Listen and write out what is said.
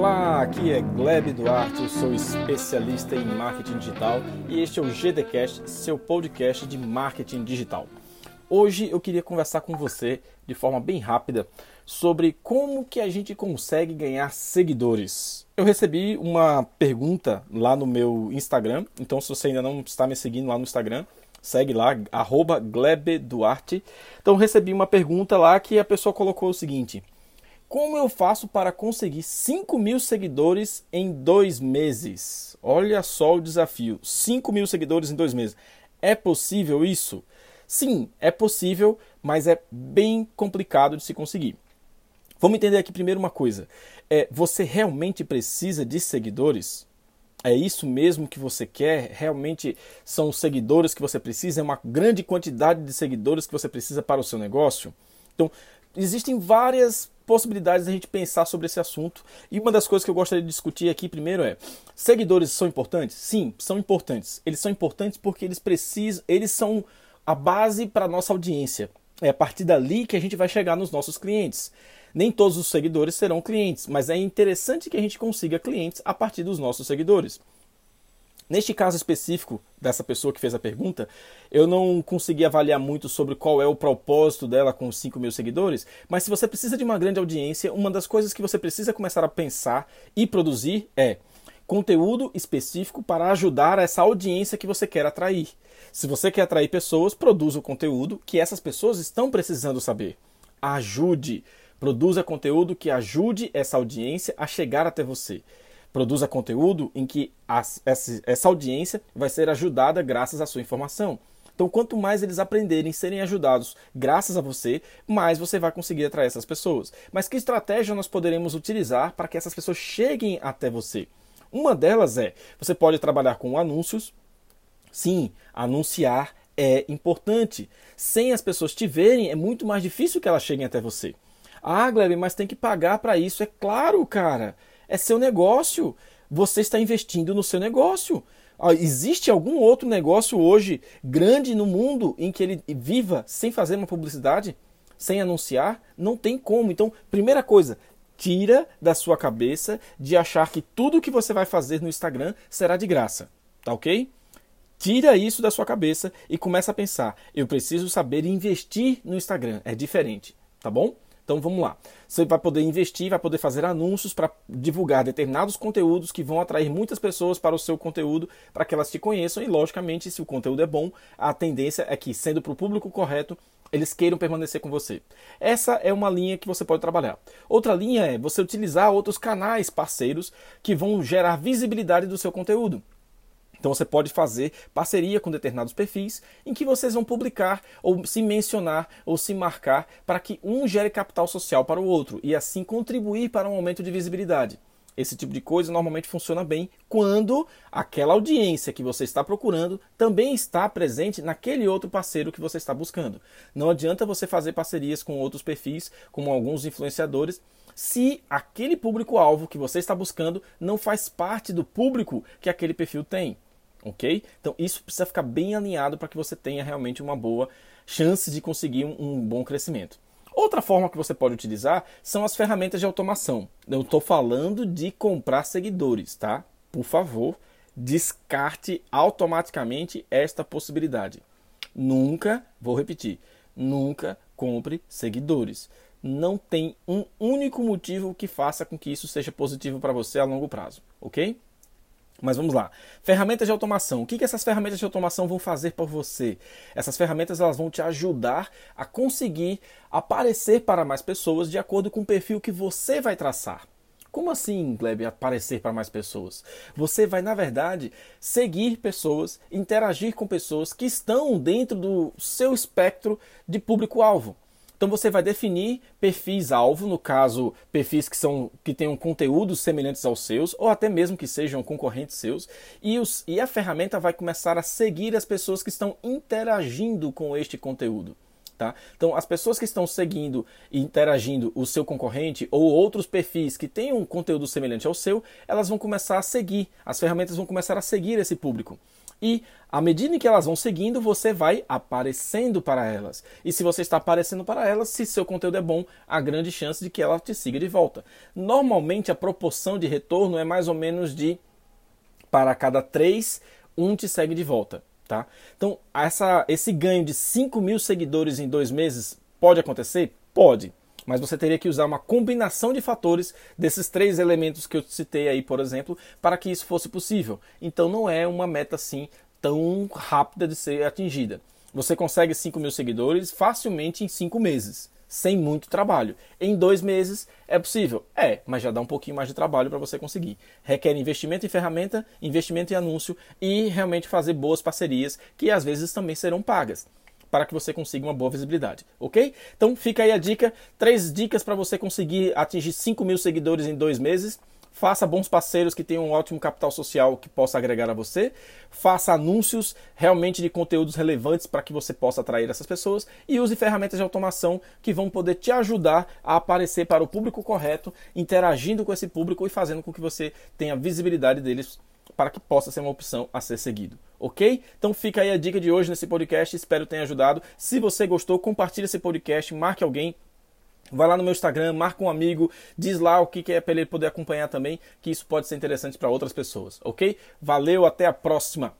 Gleb Duarte, eu sou especialista em marketing digital e este é o GDcast, seu podcast de marketing digital. Hoje eu queria conversar com você de forma bem rápida sobre como que a gente consegue ganhar seguidores. Eu recebi uma pergunta lá no meu Instagram, então se você ainda não está me seguindo lá no Instagram, segue lá, arroba Glebeduarte. Então recebi uma pergunta lá que a pessoa colocou o seguinte: Como eu faço para conseguir 5 mil seguidores em dois meses? Olha só o desafio: 5 mil seguidores em dois meses. É possível isso? Sim, é possível, mas é bem complicado de se conseguir. Vamos entender aqui primeiro uma coisa. É, você realmente precisa de seguidores? É isso mesmo que você quer? Realmente são os seguidores que você precisa? É uma grande quantidade de seguidores que você precisa para o seu negócio? Então, existem várias possibilidades de a gente pensar sobre esse assunto. E uma das coisas que eu gostaria de discutir aqui primeiro é: seguidores são importantes? Sim, são importantes. Eles são importantes porque eles precisam, eles são a base para nossa audiência. É a partir dali que a gente vai chegar nos nossos clientes. Nem todos os seguidores serão clientes, mas é interessante que a gente consiga clientes a partir dos nossos seguidores. Neste caso específico dessa pessoa que fez a pergunta, eu não consegui avaliar muito sobre qual é o propósito dela com 5 mil seguidores, mas se você precisa de uma grande audiência, uma das coisas que você precisa começar a pensar e produzir é conteúdo específico para ajudar essa audiência que você quer atrair. Se você quer atrair pessoas, produza o conteúdo que essas pessoas estão precisando saber. Ajude, produza conteúdo que ajude essa audiência a chegar até você. Produza conteúdo em que as, essa, essa audiência vai ser ajudada graças à sua informação. Então, quanto mais eles aprenderem, serem ajudados graças a você, mais você vai conseguir atrair essas pessoas. Mas que estratégia nós poderemos utilizar para que essas pessoas cheguem até você? Uma delas é: você pode trabalhar com anúncios. Sim, anunciar é importante. Sem as pessoas te verem, é muito mais difícil que elas cheguem até você. Ah, Gleb, mas tem que pagar para isso. É claro, cara. É seu negócio. Você está investindo no seu negócio. Ah, existe algum outro negócio hoje grande no mundo em que ele viva sem fazer uma publicidade? Sem anunciar? Não tem como. Então, primeira coisa, tira da sua cabeça de achar que tudo que você vai fazer no Instagram será de graça, tá ok? Tira isso da sua cabeça e começa a pensar: eu preciso saber investir no Instagram. É diferente, tá bom? Então vamos lá. Você vai poder investir, vai poder fazer anúncios para divulgar determinados conteúdos que vão atrair muitas pessoas para o seu conteúdo, para que elas te conheçam. E logicamente, se o conteúdo é bom, a tendência é que, sendo para o público correto, eles queiram permanecer com você. Essa é uma linha que você pode trabalhar. Outra linha é você utilizar outros canais parceiros que vão gerar visibilidade do seu conteúdo. Então você pode fazer parceria com determinados perfis em que vocês vão publicar ou se mencionar ou se marcar para que um gere capital social para o outro e assim contribuir para um aumento de visibilidade. Esse tipo de coisa normalmente funciona bem quando aquela audiência que você está procurando também está presente naquele outro parceiro que você está buscando. Não adianta você fazer parcerias com outros perfis, como alguns influenciadores, se aquele público-alvo que você está buscando não faz parte do público que aquele perfil tem. Ok? Então isso precisa ficar bem alinhado para que você tenha realmente uma boa chance de conseguir um, um bom crescimento. Outra forma que você pode utilizar são as ferramentas de automação. Eu estou falando de comprar seguidores, tá? Por favor, descarte automaticamente esta possibilidade. Nunca, vou repetir, nunca compre seguidores. Não tem um único motivo que faça com que isso seja positivo para você a longo prazo, ok? Mas vamos lá. Ferramentas de automação. O que, que essas ferramentas de automação vão fazer por você? Essas ferramentas elas vão te ajudar a conseguir aparecer para mais pessoas de acordo com o perfil que você vai traçar. Como assim, Gleb, aparecer para mais pessoas? Você vai, na verdade, seguir pessoas, interagir com pessoas que estão dentro do seu espectro de público-alvo. Então você vai definir perfis alvo, no caso, perfis que são que tenham conteúdos semelhantes aos seus ou até mesmo que sejam concorrentes seus, e, os, e a ferramenta vai começar a seguir as pessoas que estão interagindo com este conteúdo. Tá? Então, as pessoas que estão seguindo e interagindo o seu concorrente ou outros perfis que tenham um conteúdo semelhante ao seu, elas vão começar a seguir, as ferramentas vão começar a seguir esse público. E à medida que elas vão seguindo, você vai aparecendo para elas. E se você está aparecendo para elas, se seu conteúdo é bom, há grande chance de que ela te siga de volta. Normalmente a proporção de retorno é mais ou menos de para cada três, um te segue de volta. Tá? Então, essa, esse ganho de 5 mil seguidores em dois meses pode acontecer? Pode. Mas você teria que usar uma combinação de fatores desses três elementos que eu citei aí, por exemplo, para que isso fosse possível. Então não é uma meta assim tão rápida de ser atingida. Você consegue 5 mil seguidores facilmente em 5 meses, sem muito trabalho. Em dois meses é possível? É, mas já dá um pouquinho mais de trabalho para você conseguir. Requer investimento em ferramenta, investimento em anúncio e realmente fazer boas parcerias que às vezes também serão pagas para que você consiga uma boa visibilidade, ok? Então fica aí a dica, três dicas para você conseguir atingir 5 mil seguidores em dois meses. Faça bons parceiros que tenham um ótimo capital social que possa agregar a você. Faça anúncios realmente de conteúdos relevantes para que você possa atrair essas pessoas. E use ferramentas de automação que vão poder te ajudar a aparecer para o público correto, interagindo com esse público e fazendo com que você tenha visibilidade deles para que possa ser uma opção a ser seguido, ok? Então fica aí a dica de hoje nesse podcast, espero tenha ajudado. Se você gostou, compartilhe esse podcast, marque alguém, Vai lá no meu Instagram, marca um amigo, diz lá o que é para ele poder acompanhar também, que isso pode ser interessante para outras pessoas, ok? Valeu, até a próxima!